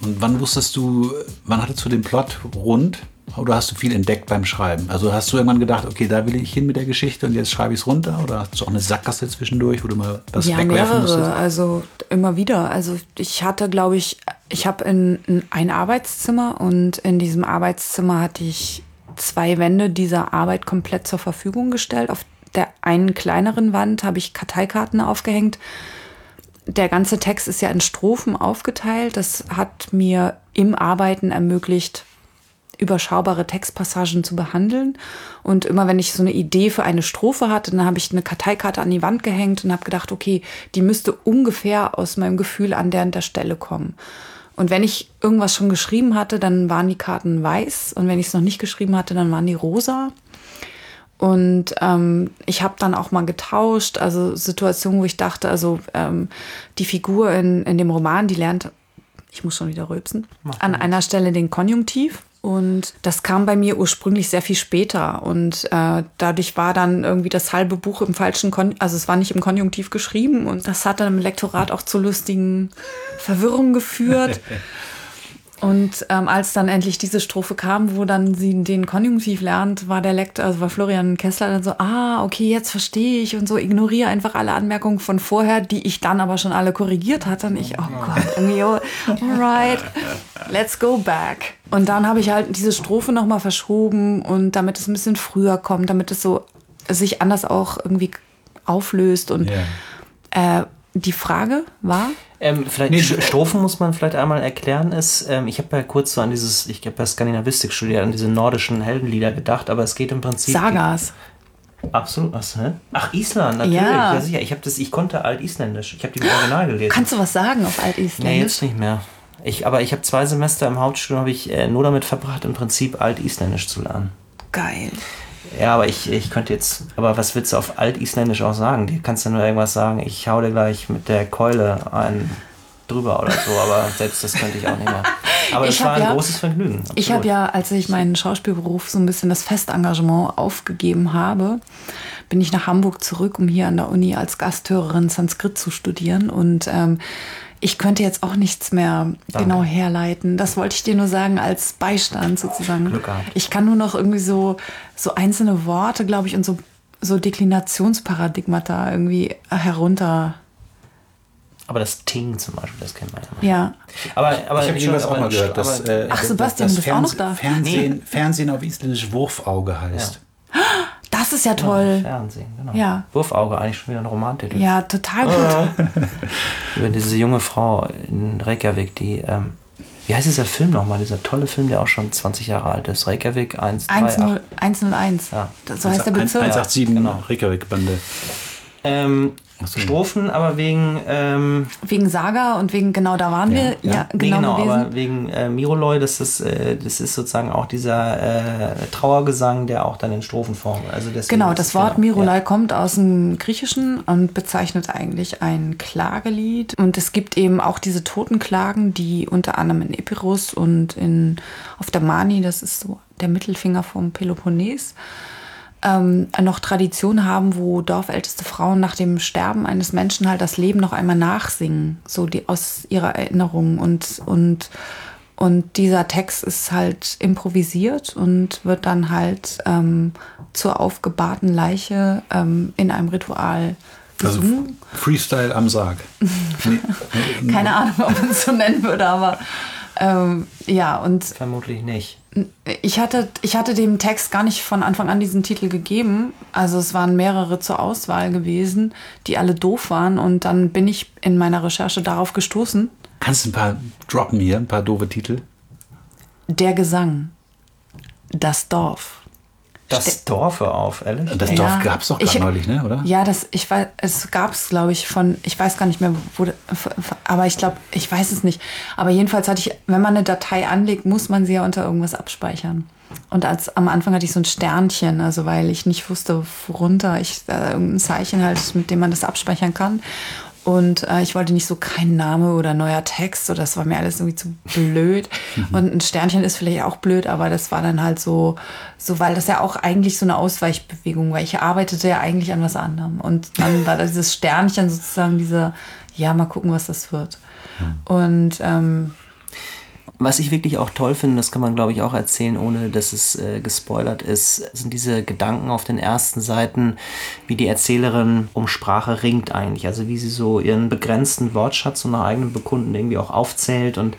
Und wann wusstest du, wann hattest du den Plot rund? Oder hast du viel entdeckt beim Schreiben? Also hast du irgendwann gedacht, okay, da will ich hin mit der Geschichte und jetzt schreibe ich es runter? Oder hast du auch eine Sackgasse zwischendurch, wo du mal was Ja, wegwerfen mehrere, musstest? also immer wieder. Also ich hatte, glaube ich, ich habe in, in ein Arbeitszimmer und in diesem Arbeitszimmer hatte ich zwei Wände dieser Arbeit komplett zur Verfügung gestellt. Auf der einen kleineren Wand habe ich Karteikarten aufgehängt. Der ganze Text ist ja in Strophen aufgeteilt. Das hat mir im Arbeiten ermöglicht, überschaubare Textpassagen zu behandeln. Und immer wenn ich so eine Idee für eine Strophe hatte, dann habe ich eine Karteikarte an die Wand gehängt und habe gedacht, okay, die müsste ungefähr aus meinem Gefühl an der und der Stelle kommen. Und wenn ich irgendwas schon geschrieben hatte, dann waren die Karten weiß. Und wenn ich es noch nicht geschrieben hatte, dann waren die rosa. Und ähm, ich habe dann auch mal getauscht, also Situationen, wo ich dachte, also ähm, die Figur in, in dem Roman, die lernt, ich muss schon wieder rülpsen, an einer Stelle den Konjunktiv. Und das kam bei mir ursprünglich sehr viel später. Und äh, dadurch war dann irgendwie das halbe Buch im falschen Kon also es war nicht im Konjunktiv geschrieben. Und das hat dann im Lektorat auch zu lustigen Verwirrungen geführt. Und ähm, als dann endlich diese Strophe kam, wo dann sie den Konjunktiv lernt, war der Lektor, also war Florian Kessler dann so, ah, okay, jetzt verstehe ich und so, ignoriere einfach alle Anmerkungen von vorher, die ich dann aber schon alle korrigiert hatte. Und ich, oh Gott, irgendwie, alright, let's go back. Und dann habe ich halt diese Strophe nochmal verschoben und damit es ein bisschen früher kommt, damit es so sich anders auch irgendwie auflöst. Und äh, die Frage war, Ähm, vielleicht Nee, Strophen muss man vielleicht einmal erklären. Ist, ähm, ich habe ja kurz so an dieses, ich habe ja Skandinavistik studiert, an diese nordischen Heldenlieder gedacht, aber es geht im Prinzip. Sagas. Absolut, was, hä? Ach, Island, natürlich, Ja. ja, sicher. Ich habe das, ich konnte Altisländisch. Ich habe die im Original gelesen. Kannst du was sagen auf nee, Altisländisch? jetzt nicht mehr. Ich, aber ich habe zwei Semester im Hauptstudium habe ich äh, nur damit verbracht, im Prinzip Altisländisch zu lernen. Geil. Ja, aber ich, ich könnte jetzt, aber was willst du auf Altisländisch auch sagen? Dir kannst du nur irgendwas sagen, ich hau dir gleich mit der Keule einen drüber oder so, aber selbst das könnte ich auch nicht mehr. Aber es Ich war ein ja- großes Vergnügen. Ich absolut. habe ja, als ich meinen Schauspielberuf so ein bisschen das Festengagement aufgegeben habe, bin ich nach Hamburg zurück, um hier an der Uni als Gasthörerin Sanskrit zu studieren. Und ähm, ich könnte jetzt auch nichts mehr genau herleiten. Das wollte ich dir nur sagen als Beistand sozusagen. Glück gehabt. Ich kann nur noch irgendwie so, so einzelne Worte, glaube ich, und so, so Deklinationsparadigmata irgendwie herunter. Aber das Ting zum Beispiel, das kennt man ja. Ja. Aber, aber Ich habe jedenfalls auch aber- mal gehört, dass, äh, Ach, Sebastian, dass du bist auch noch da. Fernsehen, Fernsehen auf Isländisch Wurfauge heißt. Das ist ja toll. Fernsehen, genau. Ja. Wurfauge, eigentlich schon wieder ein Romantitel. Ja, total Ah. gut. Über diese junge Frau in Reykjavik, die, ähm, wie heißt dieser Film nochmal? Dieser tolle Film, der auch schon 20 Jahre alt ist. Reykjavik 138. 10 101. Ja. Das, so heißt der Bezirk. 187 genau. Reykjavik-Bande. Ähm, Strophen, aber wegen, ähm, Wegen Saga und wegen, genau, da waren wir ja, nee, genau, genau aber wegen äh, Miroloi, das ist, äh, das ist sozusagen auch dieser äh, Trauergesang, der auch dann in Strophenform. Also deswegen Genau, das Wort genau, Mirolai ja. kommt aus dem Griechischen und bezeichnet eigentlich ein Klagelied. Und es gibt eben auch diese Totenklagen, die unter anderem in Epirus und in, auf der Mani, das ist so der Mittelfinger vom Peloponnes, ähm, noch Tradition haben, wo dorfälteste Frauen nach dem Sterben eines Menschen halt das Leben noch einmal nachsingen, so die aus ihrer Erinnerung und und und dieser Text ist halt improvisiert und wird dann halt ähm, zur aufgebahrten Leiche ähm, in einem Ritual Also gesungen. Freestyle am Sarg. Keine Ahnung, ob man es so nennen würde, aber ähm, ja, und Vermutlich nicht. ich hatte, ich hatte dem Text gar nicht von Anfang an diesen Titel gegeben. Also es waren mehrere zur Auswahl gewesen, die alle doof waren. Und dann bin ich in meiner Recherche darauf gestoßen. Kannst du ein paar droppen hier, ein paar doofe Titel? Der Gesang. Das Dorf. Das Dorf auf, ehrlich? Das Ja, Dorf gab es doch ich- gerade neulich, ne? oder? Ja, das, ich weiß, es gab es, glaube ich, von, ich weiß gar nicht mehr, wo, aber ich glaube, ich weiß es nicht. Aber jedenfalls hatte ich, wenn man eine Datei anlegt, muss man sie ja unter irgendwas abspeichern. Und als, am Anfang hatte ich so ein Sternchen, also weil ich nicht wusste, worunter ich, äh, irgendein Zeichen halt, mit dem man das abspeichern kann. Und äh, ich wollte nicht so kein Name oder neuer Text, oder das war mir alles irgendwie zu blöd. Und ein Sternchen ist vielleicht auch blöd, aber das war dann halt so, so, weil das ja auch eigentlich so eine Ausweichbewegung war. Ich arbeitete ja eigentlich an was anderem. Und dann war da dieses Sternchen sozusagen dieser, ja, mal gucken, was das wird. Und ähm, Was ich wirklich auch toll finde, das kann man glaube ich auch erzählen, ohne dass es äh, gespoilert ist, sind diese Gedanken auf den ersten Seiten, wie die Erzählerin um Sprache ringt eigentlich. Also wie sie so ihren begrenzten Wortschatz und nach eigenem Bekunden irgendwie auch aufzählt und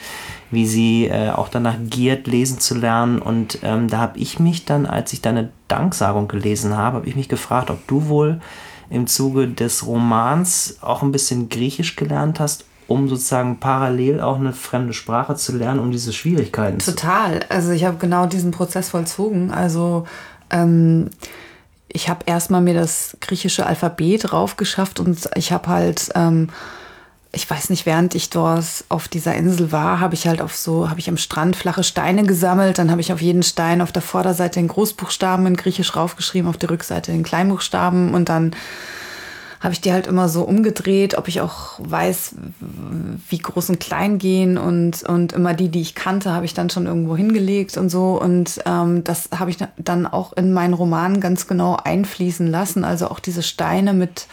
wie sie äh, auch danach giert, lesen zu lernen. Und ähm, da habe ich mich dann, als ich deine Danksagung gelesen habe, habe ich mich gefragt, ob du wohl im Zuge des Romans auch ein bisschen Griechisch gelernt hast um sozusagen parallel auch eine fremde Sprache zu lernen, um diese Schwierigkeiten zu. Total. Also ich habe genau diesen Prozess vollzogen. Also ähm, ich habe erstmal mir das griechische Alphabet raufgeschafft und ich habe halt, ähm, ich weiß nicht, während ich dort auf dieser Insel war, habe ich halt auf so, habe ich am Strand flache Steine gesammelt. Dann habe ich auf jeden Stein auf der Vorderseite den Großbuchstaben in Griechisch raufgeschrieben, auf der Rückseite den Kleinbuchstaben und dann habe ich die halt immer so umgedreht, ob ich auch weiß, wie groß und klein gehen und, und immer die, die ich kannte, habe ich dann schon irgendwo hingelegt und so. Und ähm, das habe ich dann auch in meinen Roman ganz genau einfließen lassen. Also auch diese Steine mit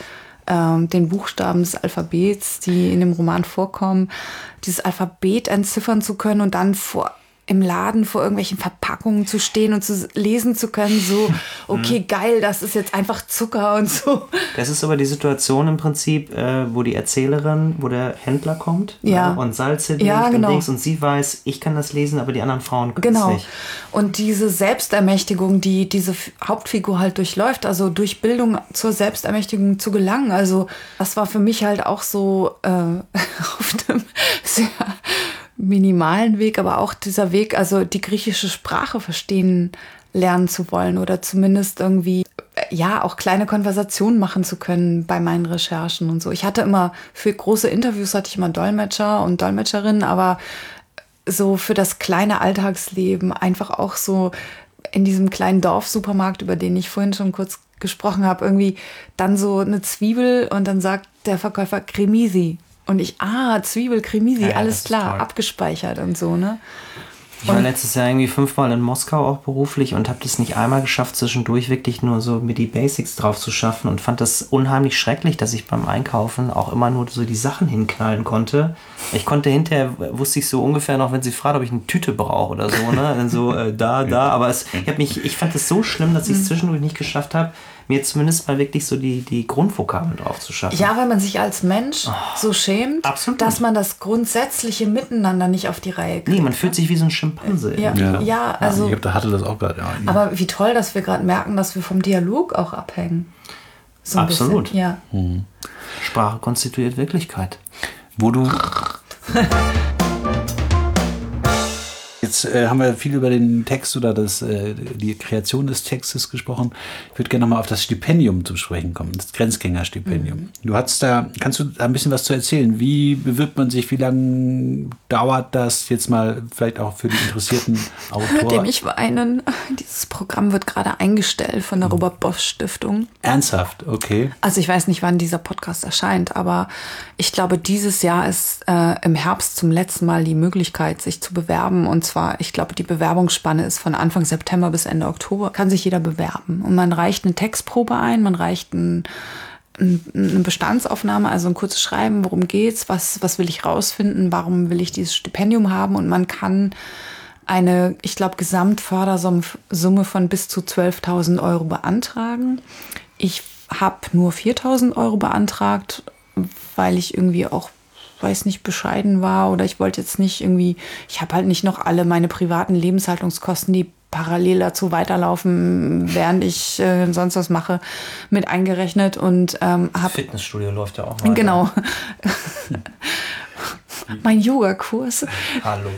ähm, den Buchstaben des Alphabets, die in dem Roman vorkommen, dieses Alphabet entziffern zu können und dann vor im Laden vor irgendwelchen Verpackungen zu stehen und zu lesen zu können, so, okay, geil, das ist jetzt einfach Zucker und so. Das ist aber die Situation im Prinzip, äh, wo die Erzählerin, wo der Händler kommt ja. äh, und Salze ja, genau. und Dings und sie weiß, ich kann das lesen, aber die anderen Frauen können genau. es nicht. Und diese Selbstermächtigung, die diese Hauptfigur halt durchläuft, also durch Bildung zur Selbstermächtigung zu gelangen, also das war für mich halt auch so äh, auf einem sehr minimalen Weg, aber auch dieser Weg, also die griechische Sprache verstehen lernen zu wollen oder zumindest irgendwie ja auch kleine Konversationen machen zu können bei meinen Recherchen und so. Ich hatte immer für große Interviews hatte ich immer Dolmetscher und Dolmetscherinnen, aber so für das kleine Alltagsleben einfach auch so in diesem kleinen Dorfsupermarkt, über den ich vorhin schon kurz gesprochen habe, irgendwie dann so eine Zwiebel und dann sagt der Verkäufer Cremisi und ich, ah, Zwiebel, Kremisi, Ja, alles das klar, toll. abgespeichert und so, ne? Ich war letztes Jahr irgendwie fünfmal in Moskau auch beruflich und habe das nicht einmal geschafft, zwischendurch wirklich nur so mir die Basics drauf zu schaffen und fand das unheimlich schrecklich, dass ich beim Einkaufen auch immer nur so die Sachen hinknallen konnte. Ich konnte hinterher, wusste ich so ungefähr noch, wenn sie fragt, ob ich eine Tüte brauche oder so, ne? Dann so äh, da, da. Aber es, ich, hab mich, ich fand es so schlimm, dass ich Mhm. es zwischendurch nicht geschafft habe, mir zumindest mal wirklich so die, die Grundvokabeln drauf zu schaffen. Ja, weil man sich als Mensch so schämt, Oh, absolut. dass man das grundsätzliche Miteinander nicht auf die Reihe kriegt. Nee, man fühlt sich wie so ein Schimpanse. Ja, ja. also, ich glaube, da hatte das auch gerade. Ja, aber wie toll, dass wir gerade merken, dass wir vom Dialog auch abhängen. So ein Absolut. Bisschen. Ja. Sprache konstituiert Wirklichkeit. Wo du. Jetzt äh, haben wir viel über den Text oder das, äh, die Kreation des Textes gesprochen. Ich würde gerne nochmal auf das Stipendium zu sprechen kommen, das Grenzgängerstipendium. Du hast da, kannst du da ein bisschen was zu erzählen? Wie bewirbt man sich? Wie lange dauert das jetzt mal vielleicht auch für die interessierten Autoren? mich weinen? Dieses Programm wird gerade eingestellt von Mhm. der Robert Bosch Stiftung. Ernsthaft, okay. Also ich weiß nicht, wann dieser Podcast erscheint, aber ich glaube, dieses Jahr ist äh, im Herbst zum letzten Mal die Möglichkeit, sich zu bewerben. Und zwar, ich glaube, die Bewerbungsspanne ist von Anfang September bis Ende Oktober. Kann sich jeder bewerben. Und man reicht eine Textprobe ein, man reicht ein, ein, eine Bestandsaufnahme, also ein kurzes Schreiben, worum geht's, was, was will ich rausfinden, warum will ich dieses Stipendium haben. Und man kann eine, ich glaube, Gesamtfördersumme Summe von bis zu 12.000 Euro beantragen. Ich habe nur 4.000 Euro beantragt, weil ich irgendwie auch, weiß nicht, bescheiden war oder ich wollte jetzt nicht irgendwie, ich habe halt nicht noch alle meine privaten Lebenshaltungskosten, die parallel dazu weiterlaufen, während ich äh, sonst was mache, mit eingerechnet und ähm, habe Fitnessstudio läuft ja auch mal. Genau. mein Yogakurs. Hallo?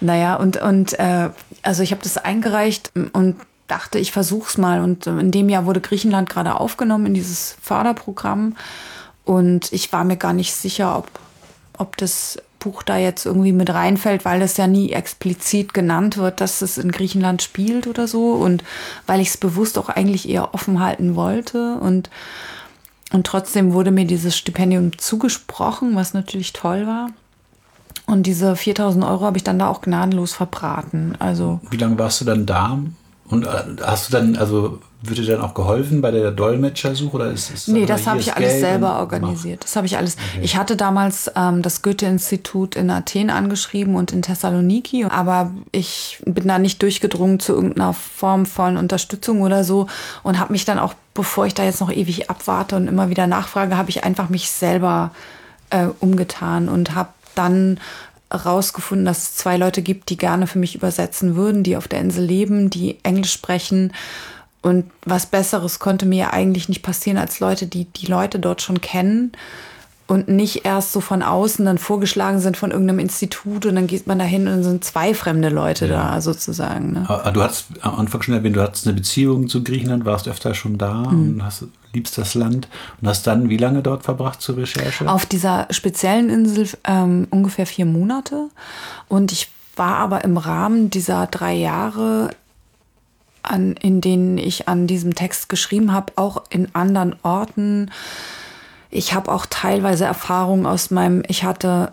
Naja, und, und äh, also ich habe das eingereicht und dachte, ich versuch's mal. Und in dem Jahr wurde Griechenland gerade aufgenommen in dieses Förderprogramm. Und ich war mir gar nicht sicher, ob, ob das Buch da jetzt irgendwie mit reinfällt, weil es ja nie explizit genannt wird, dass es in Griechenland spielt oder so. Und weil ich es bewusst auch eigentlich eher offen halten wollte. Und, und trotzdem wurde mir dieses Stipendium zugesprochen, was natürlich toll war. Und diese 4000 Euro habe ich dann da auch gnadenlos verbraten. Also Wie lange warst du dann da Und äh, hast du dann, also wird dir dann auch geholfen bei der Dolmetschersuche oder ist es? Nee, das habe ich alles Geld selber organisiert. Das habe ich alles. Ich hatte damals ähm, das Goethe-Institut in Athen angeschrieben und in Thessaloniki, aber ich bin da nicht durchgedrungen zu irgendeiner Form von Unterstützung oder so und habe mich dann auch, bevor ich da jetzt noch ewig abwarte und immer wieder nachfrage, habe ich einfach mich selber äh, umgetan und habe dann rausgefunden, dass es zwei Leute gibt, die gerne für mich übersetzen würden, die auf der Insel leben, die Englisch sprechen. Und was Besseres konnte mir eigentlich nicht passieren, als Leute, die die Leute dort schon kennen und nicht erst so von außen dann vorgeschlagen sind von irgendeinem Institut und dann geht man dahin und dann sind zwei fremde Leute da sozusagen. Ne? Aber Du hast am Anfang schon erwähnt, du hattest eine Beziehung zu Griechenland, warst öfter schon da Mhm. und hast, liebst das Land und hast dann wie lange dort verbracht zur Recherche? Auf dieser speziellen Insel ähm, ungefähr vier Monate. Und ich war aber im Rahmen dieser drei Jahre, an, in denen ich an diesem Text geschrieben habe, auch in anderen Orten. Ich habe auch teilweise Erfahrungen aus meinem, ich hatte,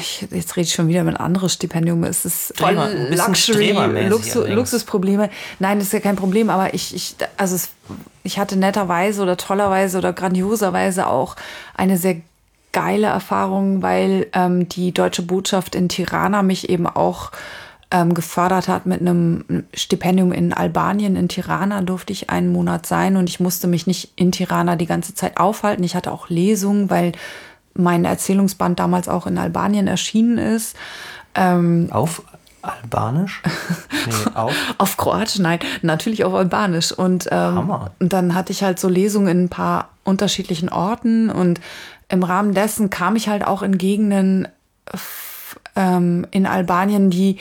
ich, jetzt rede ich schon wieder mit einem anderes Stipendium, es ist voll Luxury, Luxu. Luxusprobleme. Nein, das ist ja kein Problem, aber ich, ich, also es, ich hatte netterweise oder tollerweise oder grandioserweise auch eine sehr geile Erfahrung, weil ähm, die deutsche Botschaft in Tirana mich eben auch ähm, gefördert hat mit einem Stipendium in Albanien. In Tirana durfte ich einen Monat sein und ich musste mich nicht in Tirana die ganze Zeit aufhalten. Ich hatte auch Lesungen, weil mein Erzählungsband damals auch in Albanien erschienen ist. Auf Albanisch? Nee, auf. Auf Kroatisch, nein, natürlich auf Albanisch. Und, ähm, dann hatte ich halt so Lesungen in ein paar unterschiedlichen Orten und im Rahmen dessen kam ich halt auch in Gegenden ähm, in Albanien, die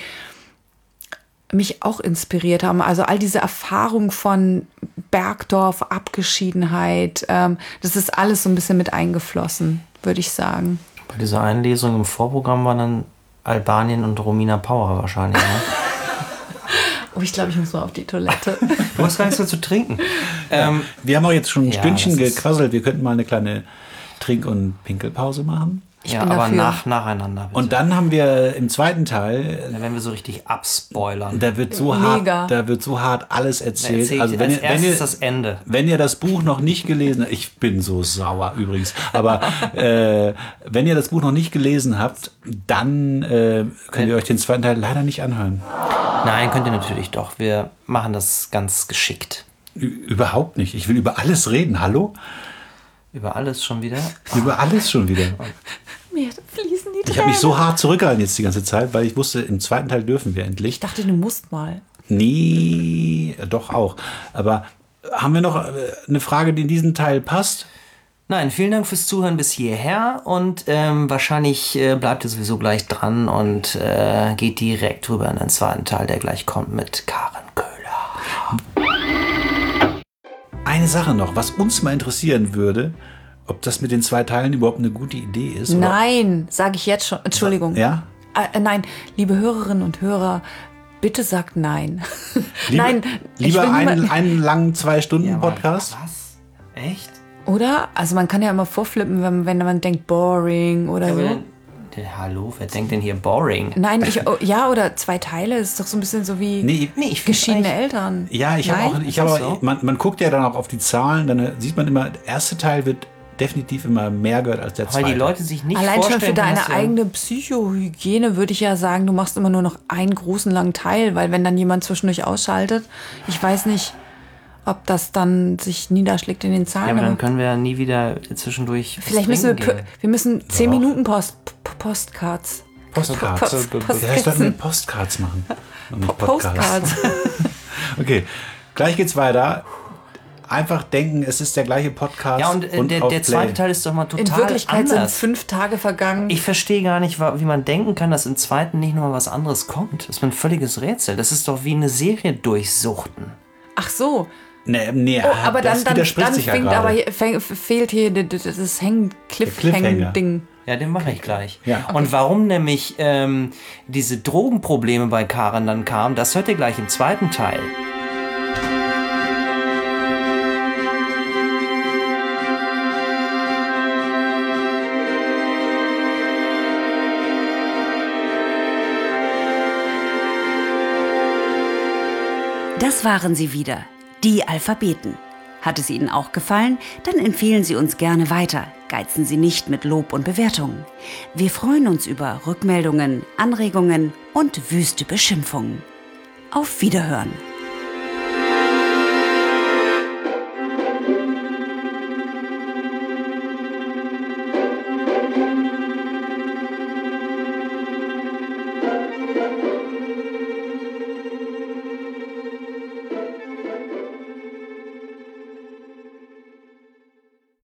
mich auch inspiriert haben. Also all diese Erfahrung von Bergdorf, Abgeschiedenheit, ähm, das ist alles so ein bisschen mit eingeflossen, würde ich sagen. Bei dieser Einlesung im Vorprogramm waren dann Albanien und Romina Power wahrscheinlich. Ne? Oh, ich glaube, ich muss mal auf die Toilette. Du hast gar nichts mehr zu trinken. Ähm, Wir haben auch jetzt schon ein Ja, Stündchen gequasselt. Wir könnten mal eine kleine Trink- und Pinkelpause machen. Ich ja, bin aber dafür. nach, nacheinander. Bitte. Und dann haben wir im zweiten Teil, dann werden wir so richtig abspoilern. da wird so Mega. hart, da wird so hart alles erzählt. Erzählt also wenn als ihr, wenn ihr, das Ende. wenn ihr das Buch noch nicht gelesen habt, ich bin so sauer übrigens, aber äh, wenn ihr das Buch noch nicht gelesen habt, dann äh, könnt ihr euch den zweiten Teil leider nicht anhören. Nein, könnt ihr natürlich doch. Wir machen das ganz geschickt. Ü überhaupt nicht. Ich will über alles reden. Hallo? Über alles schon wieder. Über alles schon wieder. Mir fließen die Ich habe mich so hart zurückgehalten jetzt die ganze Zeit, weil ich wusste, im zweiten Teil dürfen wir endlich. Ich dachte, du musst mal. Nee, doch auch. Aber haben wir noch äh, eine Frage, die in diesen Teil passt? Nein, vielen Dank fürs Zuhören bis hierher und ähm, wahrscheinlich äh, bleibt ihr sowieso gleich dran und äh, geht direkt rüber in den zweiten Teil, der gleich kommt mit Karen Köhler. Eine Sache noch, was uns mal interessieren würde, ob das mit den zwei Teilen überhaupt eine gute Idee ist. oder- Nein, sage ich jetzt schon. Entschuldigung. Ja? Äh, nein, liebe Hörerinnen und Hörer, bitte sagt nein. Lieber, nein, lieber einen, einen langen Zwei-Stunden-Podcast? Was? Echt? Oder? Also man kann ja immer vorflippen, wenn, wenn man denkt boring oder so. Hallo, wer denkt denn hier boring? Nein, ich, oh, ja, oder zwei Teile ist doch so ein bisschen so wie Nee, Nee, geschiedene Eltern. Ja, ich habe auch, ich auch, so? man, man guckt ja dann auch auf die Zahlen, dann äh, sieht man immer, der erste Teil wird definitiv immer mehr gehört als der Weil zweite. die Leute sich nicht Allein schon vorstellen für können, deine eigene Psychohygiene würde ich ja sagen, du machst immer nur noch einen großen langen Teil, weil wenn dann jemand zwischendurch ausschaltet, ich weiß nicht, ob das dann sich niederschlägt in den Ja, Zahlen. aber dann können wir ja nie wieder zwischendurch. vielleicht müssen wir, gehen. wir müssen zehn Doch. Minuten Post, Postcards. Postcards. Post- Ja, ich sollte Postcards machen. und nicht Podcasts. Postcards. Okay, gleich geht's weiter. Einfach denken, es ist der gleiche Podcast. Ja, und, äh, der, auf der Play. zweite Teil ist doch mal total In Wirklichkeit sind anders. fünf Tage vergangen. Ich verstehe gar nicht, wie man denken kann, dass im zweiten nicht nochmal was anderes kommt. Das ist mir ein völliges Rätsel. Das ist doch wie eine Serie durchsuchten. Ach so. Nee, nee, Oh, aber das dann, dann, widerspricht dann sich ja fängt gerade. aber hier, fäng, fehlt hier das Hängen. Cliffhang-Ding. Ja, den mache ich gleich. Ja. Und warum nämlich ähm, diese Drogenprobleme bei Karen dann kamen, das hört ihr gleich im zweiten Teil. Das waren sie wieder, die Alphabeten. Hat es Ihnen auch gefallen? Dann empfehlen Sie uns gerne weiter. Geizen Sie nicht mit Lob und Bewertungen. Wir freuen uns über Rückmeldungen, Anregungen und wüste Beschimpfungen. Auf Wiederhören!